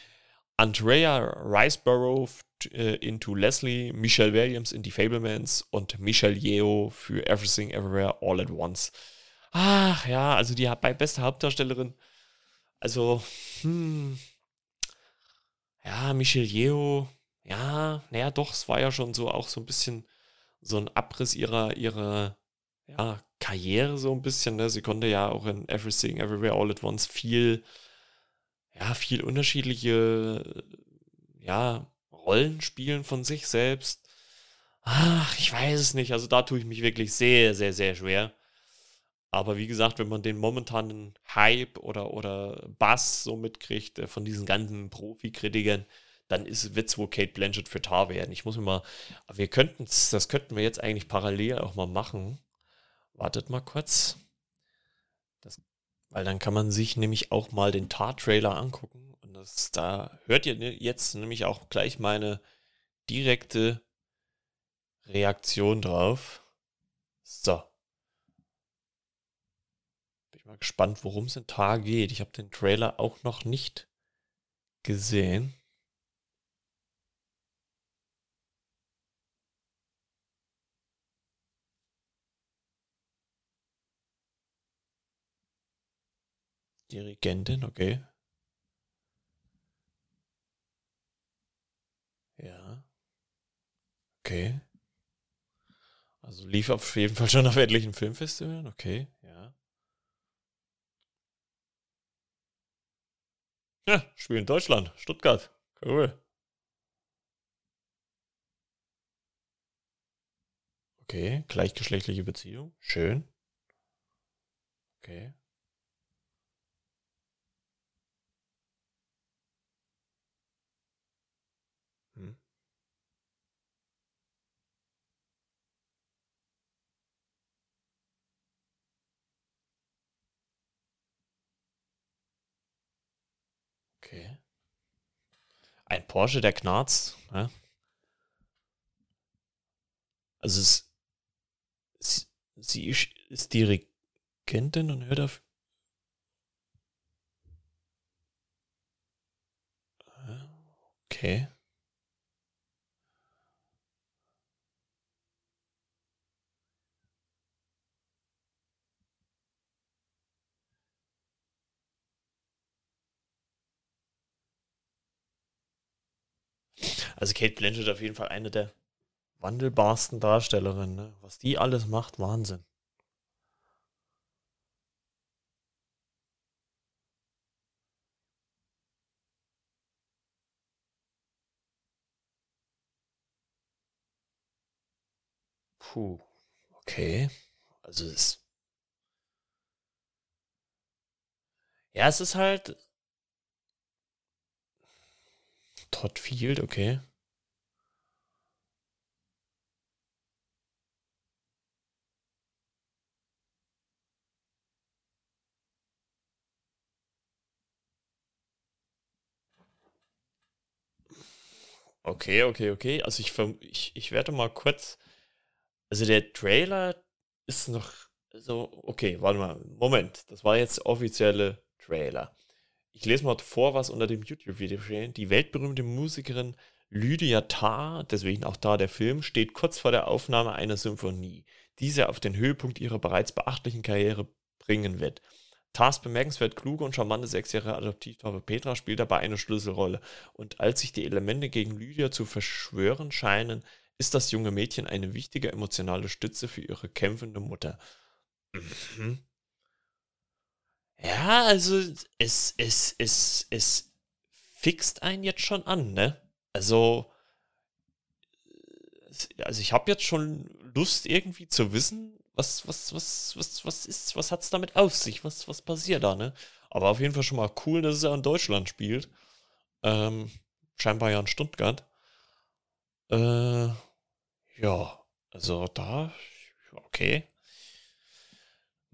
Andrea Riceborough äh, into Leslie, Michelle Williams in Die Fablemans und Michelle Yeo für Everything Everywhere All at Once. Ach ja, also die bei beste Hauptdarstellerin. Also, hm. Ja, Michelle Yeo. Ja, naja, doch, es war ja schon so auch so ein bisschen so ein Abriss ihrer, ihrer ja, Karriere so ein bisschen. Ne? Sie konnte ja auch in Everything Everywhere All at Once viel ja, viel unterschiedliche, ja, Rollen spielen von sich selbst. Ach, ich weiß es nicht. Also da tue ich mich wirklich sehr, sehr, sehr schwer. Aber wie gesagt, wenn man den momentanen Hype oder, oder Bass so mitkriegt äh, von diesen ganzen Profikritikern, dann ist Witz, wo Kate Blanchett für Tar werden. Ich muss mir mal, wir könnten, das könnten wir jetzt eigentlich parallel auch mal machen. Wartet mal kurz. Weil dann kann man sich nämlich auch mal den Tar-Trailer angucken. Und das, da hört ihr jetzt nämlich auch gleich meine direkte Reaktion drauf. So. Bin ich mal gespannt, worum es in Tar geht. Ich habe den Trailer auch noch nicht gesehen. Dirigentin, okay. Ja. Okay. Also lief auf jeden Fall schon auf etlichen Filmfestivalen, okay, ja. Ja, Spiel in Deutschland, Stuttgart. Cool. Okay, gleichgeschlechtliche Beziehung, schön. Okay. Ein Porsche, der knarzt. Ja? Also es, sie, sie ist, ist Dirigentin und hört auf. Okay. Also Kate Blanchett auf jeden Fall eine der wandelbarsten Darstellerinnen. Ne? Was die alles macht, Wahnsinn. Puh, okay. Also es. Ja, es ist halt. Todd Field, okay. Okay, okay, okay. Also ich, ich, ich werde mal kurz. Also der Trailer ist noch so. Okay, warte mal. Moment. Das war jetzt offizielle Trailer. Ich lese mal vor, was unter dem YouTube-Video steht. Die weltberühmte Musikerin Lydia Tarr, deswegen auch da der Film, steht kurz vor der Aufnahme einer Symphonie, die sie auf den Höhepunkt ihrer bereits beachtlichen Karriere bringen wird. Tars bemerkenswert kluge und charmante sechsjährige Adoptivtochter Petra spielt dabei eine Schlüsselrolle. Und als sich die Elemente gegen Lydia zu verschwören scheinen, ist das junge Mädchen eine wichtige emotionale Stütze für ihre kämpfende Mutter. Mhm. Ja, also es, es, es, es fixt einen jetzt schon an, ne? Also, also ich habe jetzt schon Lust irgendwie zu wissen, was, was, was, was, was ist, was hat es damit auf sich? Was, was passiert da, ne? Aber auf jeden Fall schon mal cool, dass es ja in Deutschland spielt. Ähm, scheinbar ja in Stuttgart. Äh, ja, also da, okay.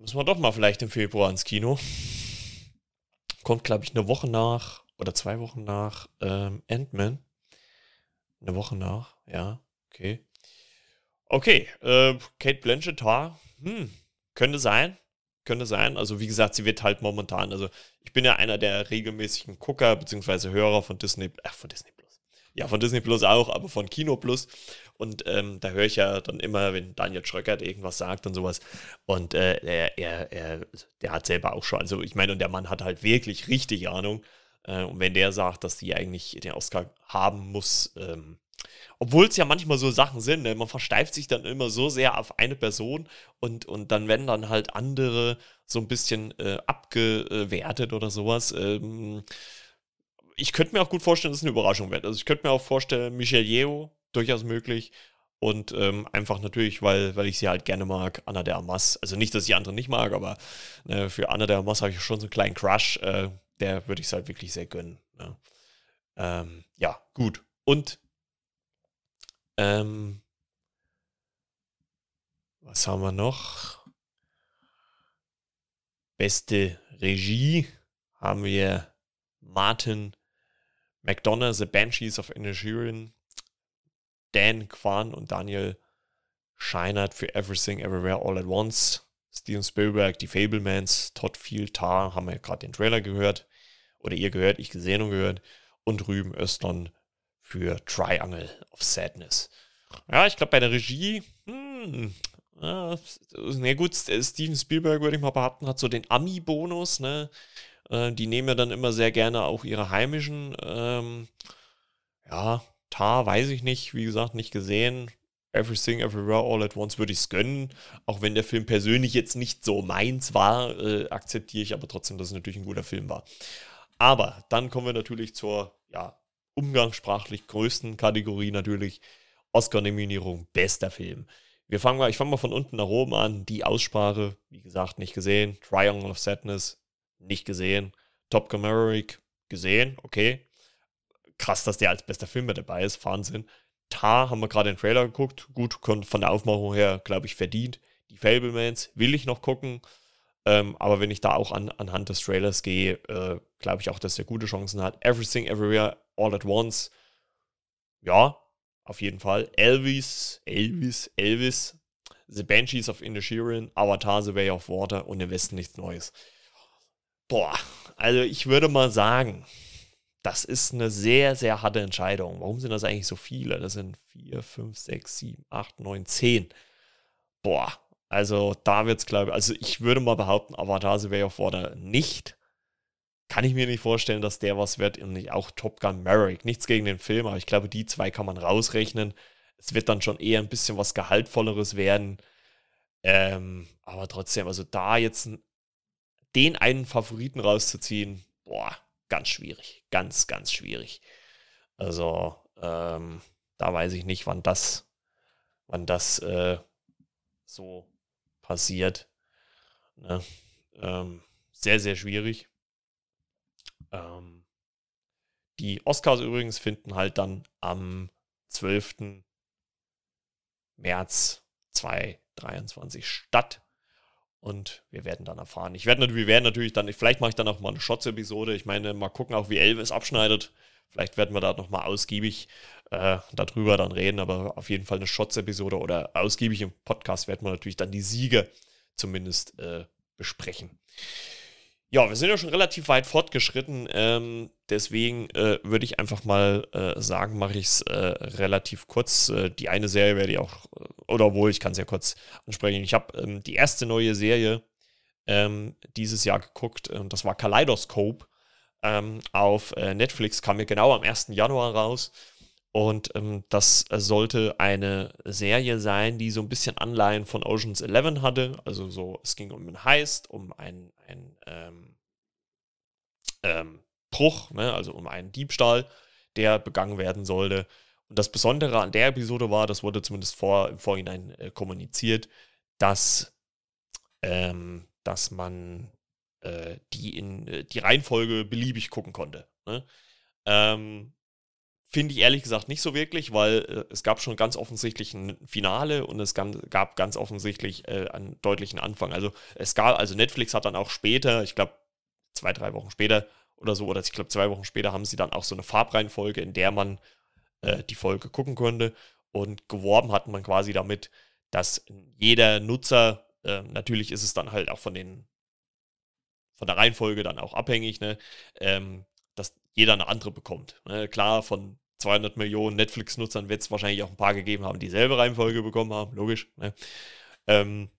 Müssen wir doch mal vielleicht im Februar ins Kino. Kommt, glaube ich, eine Woche nach oder zwei Wochen nach ähm, Ant-Man. Eine Woche nach, ja, okay. Okay, äh, Kate Blanchett, hm, könnte sein, könnte sein. Also wie gesagt, sie wird halt momentan, also ich bin ja einer der regelmäßigen Gucker bzw. Hörer von Disney, ach von Disney. Ja, von Disney Plus auch, aber von Kino Plus. Und ähm, da höre ich ja dann immer, wenn Daniel Schröckert irgendwas sagt und sowas. Und äh, er, er, er, der hat selber auch schon, also ich meine, und der Mann hat halt wirklich richtig Ahnung. Äh, und wenn der sagt, dass die eigentlich den Oscar haben muss, ähm, obwohl es ja manchmal so Sachen sind, ne? man versteift sich dann immer so sehr auf eine Person und, und dann werden dann halt andere so ein bisschen äh, abgewertet oder sowas. Ähm, ich könnte mir auch gut vorstellen, dass es eine Überraschung wird. Also ich könnte mir auch vorstellen, Michelle Yeo, durchaus möglich. Und ähm, einfach natürlich, weil, weil ich sie halt gerne mag, Anna de Armas. Also nicht, dass ich andere nicht mag, aber ne, für Anna de Armas habe ich schon so einen kleinen Crush. Äh, der würde ich es halt wirklich sehr gönnen. Ne? Ähm, ja, gut. Und ähm, was haben wir noch? Beste Regie haben wir Martin McDonough, The Banshees of Inisherin, Dan Kwan und Daniel Scheinert für Everything Everywhere All at Once, Steven Spielberg, die Fablemans, Todd Field, Tar, haben wir gerade den Trailer gehört, oder ihr gehört, ich gesehen und gehört, und Rüben Östern für Triangle of Sadness. Ja, ich glaube bei der Regie, hm, ja, na gut, Steven Spielberg würde ich mal behaupten, hat so den Ami-Bonus, ne? Äh, die nehmen ja dann immer sehr gerne auch ihre heimischen, ähm, ja, Tar weiß ich nicht, wie gesagt, nicht gesehen. Everything Everywhere All at Once würde ich es gönnen. Auch wenn der Film persönlich jetzt nicht so meins war, äh, akzeptiere ich aber trotzdem, dass es natürlich ein guter Film war. Aber dann kommen wir natürlich zur ja, umgangssprachlich größten Kategorie natürlich Oscar-Nominierung bester Film. Wir fangen mal, ich fange mal von unten nach oben an. Die Aussprache, wie gesagt, nicht gesehen. Triangle of Sadness, nicht gesehen. Top Gun Maverick, gesehen, okay. Krass, dass der als bester Film mit dabei ist, Wahnsinn. Tar haben wir gerade den Trailer geguckt. Gut, von der Aufmachung her, glaube ich, verdient. Die Fablemans will ich noch gucken. Ähm, aber wenn ich da auch an, anhand des Trailers gehe, äh, glaube ich auch, dass er gute Chancen hat. Everything Everywhere All at Once. Ja, auf jeden Fall. Elvis, Elvis, Elvis. The Banshees of Inisherin, Avatar, The Way of Water und im Westen nichts Neues. Boah, also ich würde mal sagen, das ist eine sehr, sehr harte Entscheidung. Warum sind das eigentlich so viele? Das sind 4, 5, 6, 7, 8, 9, 10. Boah, also da wird es, glaube ich, also ich würde mal behaupten, Avatar The Way of Water nicht. Kann ich mir nicht vorstellen, dass der was wird und auch Top Gun Maverick. Nichts gegen den Film, aber ich glaube, die zwei kann man rausrechnen. Es wird dann schon eher ein bisschen was Gehaltvolleres werden. Ähm, aber trotzdem, also da jetzt den einen Favoriten rauszuziehen, boah, ganz schwierig. Ganz, ganz schwierig. Also, ähm, da weiß ich nicht, wann das, wann das äh, so passiert. Ne? Ähm, sehr, sehr schwierig. Ähm, die Oscars übrigens finden halt dann am 12. März 2023 statt. Und wir werden dann erfahren. Ich werde wir werden natürlich dann, vielleicht mache ich dann auch mal eine Shots-Episode. Ich meine, mal gucken auch, wie Elvis abschneidet. Vielleicht werden wir da nochmal ausgiebig äh, darüber dann reden, aber auf jeden Fall eine Shots-Episode oder ausgiebig im Podcast werden wir natürlich dann die Siege zumindest äh, besprechen. Ja, wir sind ja schon relativ weit fortgeschritten, ähm, deswegen äh, würde ich einfach mal äh, sagen, mache ich es äh, relativ kurz. Äh, die eine Serie werde ich auch, oder obwohl ich kann es ja kurz ansprechen. Ich habe ähm, die erste neue Serie ähm, dieses Jahr geguckt und das war Kaleidoscope ähm, auf äh, Netflix, kam mir genau am 1. Januar raus. Und ähm, das sollte eine Serie sein, die so ein bisschen Anleihen von Oceans 11 hatte. Also so, es ging um einen Heist, um einen, einen ähm, ähm, Bruch, ne? also um einen Diebstahl, der begangen werden sollte. Und das Besondere an der Episode war, das wurde zumindest vor, im Vorhinein äh, kommuniziert, dass, ähm, dass man äh, die in äh, die Reihenfolge beliebig gucken konnte. Ne? Ähm, Finde ich ehrlich gesagt nicht so wirklich, weil äh, es gab schon ganz offensichtlich ein Finale und es gab ganz offensichtlich äh, einen deutlichen Anfang. Also es gab, also Netflix hat dann auch später, ich glaube zwei, drei Wochen später oder so, oder ich glaube zwei Wochen später haben sie dann auch so eine Farbreihenfolge, in der man äh, die Folge gucken konnte und geworben hat man quasi damit, dass jeder Nutzer, äh, natürlich ist es dann halt auch von den von der Reihenfolge dann auch abhängig, ne, ähm, dass jeder eine andere bekommt. Ne? Klar, von 200 Millionen Netflix-Nutzern wird es wahrscheinlich auch ein paar gegeben haben, die dieselbe Reihenfolge bekommen haben, logisch. Ne? Ähm,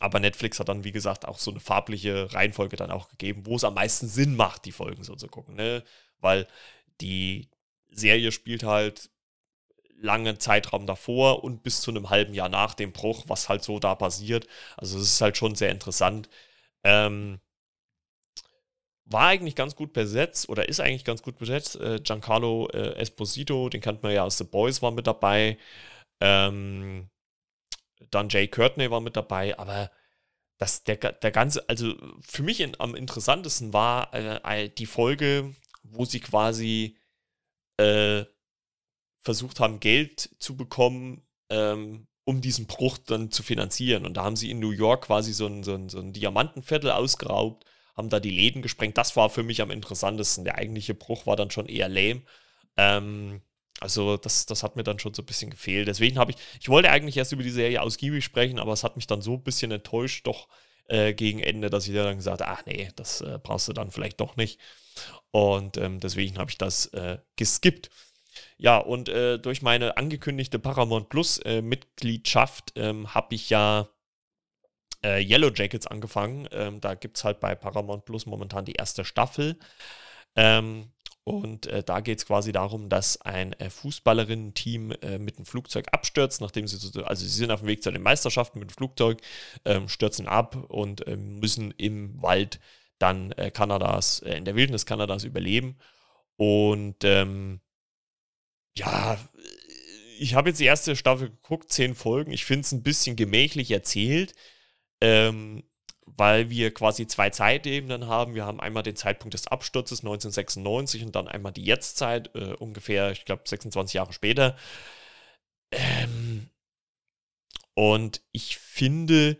aber Netflix hat dann, wie gesagt, auch so eine farbliche Reihenfolge dann auch gegeben, wo es am meisten Sinn macht, die Folgen so zu gucken. Ne? Weil die Serie spielt halt langen Zeitraum davor und bis zu einem halben Jahr nach dem Bruch, was halt so da passiert. Also es ist halt schon sehr interessant. Ähm, war eigentlich ganz gut besetzt oder ist eigentlich ganz gut besetzt. Äh, Giancarlo äh, Esposito, den kennt man ja aus The Boys, war mit dabei. Ähm, dann Jay Courtney war mit dabei, aber das, der, der ganze, also für mich in, am interessantesten war äh, die Folge, wo sie quasi äh, versucht haben, Geld zu bekommen, ähm, um diesen Bruch dann zu finanzieren. Und da haben sie in New York quasi so ein, so ein, so ein Diamantenviertel ausgeraubt haben da die Läden gesprengt. Das war für mich am interessantesten. Der eigentliche Bruch war dann schon eher lame. Ähm, also das, das hat mir dann schon so ein bisschen gefehlt. Deswegen habe ich, ich wollte eigentlich erst über die Serie ausgiebig sprechen, aber es hat mich dann so ein bisschen enttäuscht doch äh, gegen Ende, dass ich dann gesagt habe, ach nee, das äh, brauchst du dann vielleicht doch nicht. Und ähm, deswegen habe ich das äh, geskippt. Ja, und äh, durch meine angekündigte Paramount Plus äh, Mitgliedschaft ähm, habe ich ja äh, Yellow Jackets angefangen. Ähm, da gibt es halt bei Paramount Plus momentan die erste Staffel. Ähm, und äh, da geht es quasi darum, dass ein äh, Fußballerinnen-Team äh, mit einem Flugzeug abstürzt, nachdem sie, so, also sie sind auf dem Weg zu den Meisterschaften mit dem Flugzeug, ähm, stürzen ab und ähm, müssen im Wald dann äh, Kanadas, äh, in der Wildnis Kanadas überleben. Und ähm, ja, ich habe jetzt die erste Staffel geguckt, zehn Folgen. Ich finde es ein bisschen gemächlich erzählt ähm, weil wir quasi zwei Zeitebenen haben. Wir haben einmal den Zeitpunkt des Absturzes 1996 und dann einmal die Jetztzeit, äh, ungefähr, ich glaube, 26 Jahre später. Ähm, und ich finde,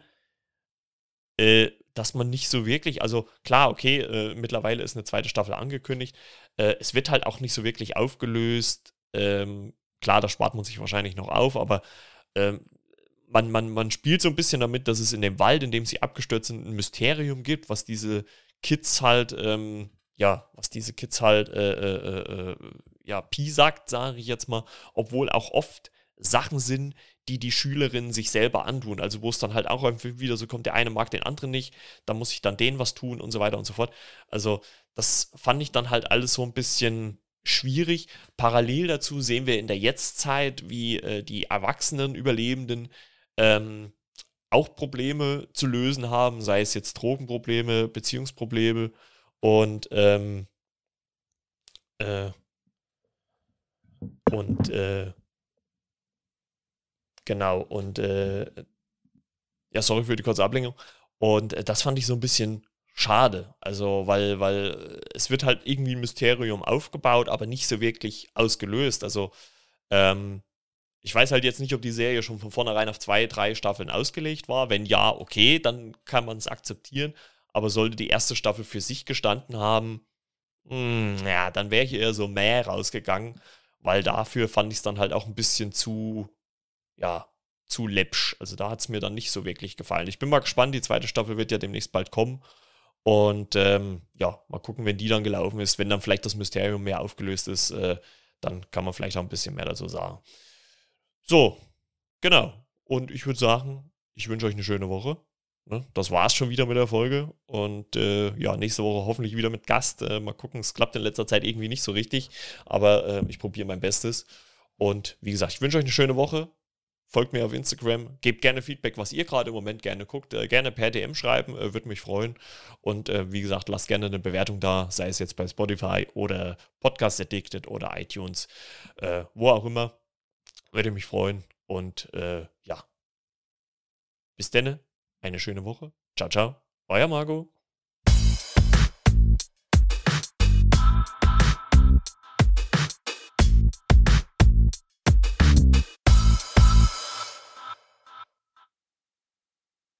äh, dass man nicht so wirklich, also klar, okay, äh, mittlerweile ist eine zweite Staffel angekündigt. Äh, es wird halt auch nicht so wirklich aufgelöst. Ähm, klar, da spart man sich wahrscheinlich noch auf, aber ähm, man, man, man spielt so ein bisschen damit, dass es in dem Wald, in dem sie abgestürzt sind, ein Mysterium gibt, was diese Kids halt, ähm, ja, was diese Kids halt, äh, äh, äh, äh ja, Pi sagt, sage ich jetzt mal, obwohl auch oft Sachen sind, die die Schülerinnen sich selber antun. Also wo es dann halt auch wieder so kommt, der eine mag den anderen nicht, da muss ich dann denen was tun und so weiter und so fort. Also das fand ich dann halt alles so ein bisschen schwierig. Parallel dazu sehen wir in der Jetztzeit, wie äh, die erwachsenen Überlebenden ähm, auch Probleme zu lösen haben, sei es jetzt Drogenprobleme, Beziehungsprobleme und ähm, äh, und äh, genau und äh, ja sorry für die kurze Ablenkung. Und äh, das fand ich so ein bisschen schade, also weil weil es wird halt irgendwie ein Mysterium aufgebaut, aber nicht so wirklich ausgelöst, also ähm, ich weiß halt jetzt nicht, ob die Serie schon von vornherein auf zwei, drei Staffeln ausgelegt war. Wenn ja, okay, dann kann man es akzeptieren. Aber sollte die erste Staffel für sich gestanden haben, mh, hm, ja, dann wäre ich eher so mehr rausgegangen, weil dafür fand ich es dann halt auch ein bisschen zu, ja, zu läppsch. Also da hat es mir dann nicht so wirklich gefallen. Ich bin mal gespannt, die zweite Staffel wird ja demnächst bald kommen. Und ähm, ja, mal gucken, wenn die dann gelaufen ist, wenn dann vielleicht das Mysterium mehr aufgelöst ist, äh, dann kann man vielleicht auch ein bisschen mehr dazu sagen. So, genau. Und ich würde sagen, ich wünsche euch eine schöne Woche. Ne? Das war's schon wieder mit der Folge. Und äh, ja, nächste Woche hoffentlich wieder mit Gast. Äh, mal gucken, es klappt in letzter Zeit irgendwie nicht so richtig. Aber äh, ich probiere mein Bestes. Und wie gesagt, ich wünsche euch eine schöne Woche. Folgt mir auf Instagram, gebt gerne Feedback, was ihr gerade im Moment gerne guckt. Äh, gerne per DM schreiben, äh, würde mich freuen. Und äh, wie gesagt, lasst gerne eine Bewertung da, sei es jetzt bei Spotify oder Podcast Addicted oder iTunes, wo auch immer würde mich freuen. Und äh, ja, bis denne, eine schöne Woche. Ciao, ciao. Euer Marco.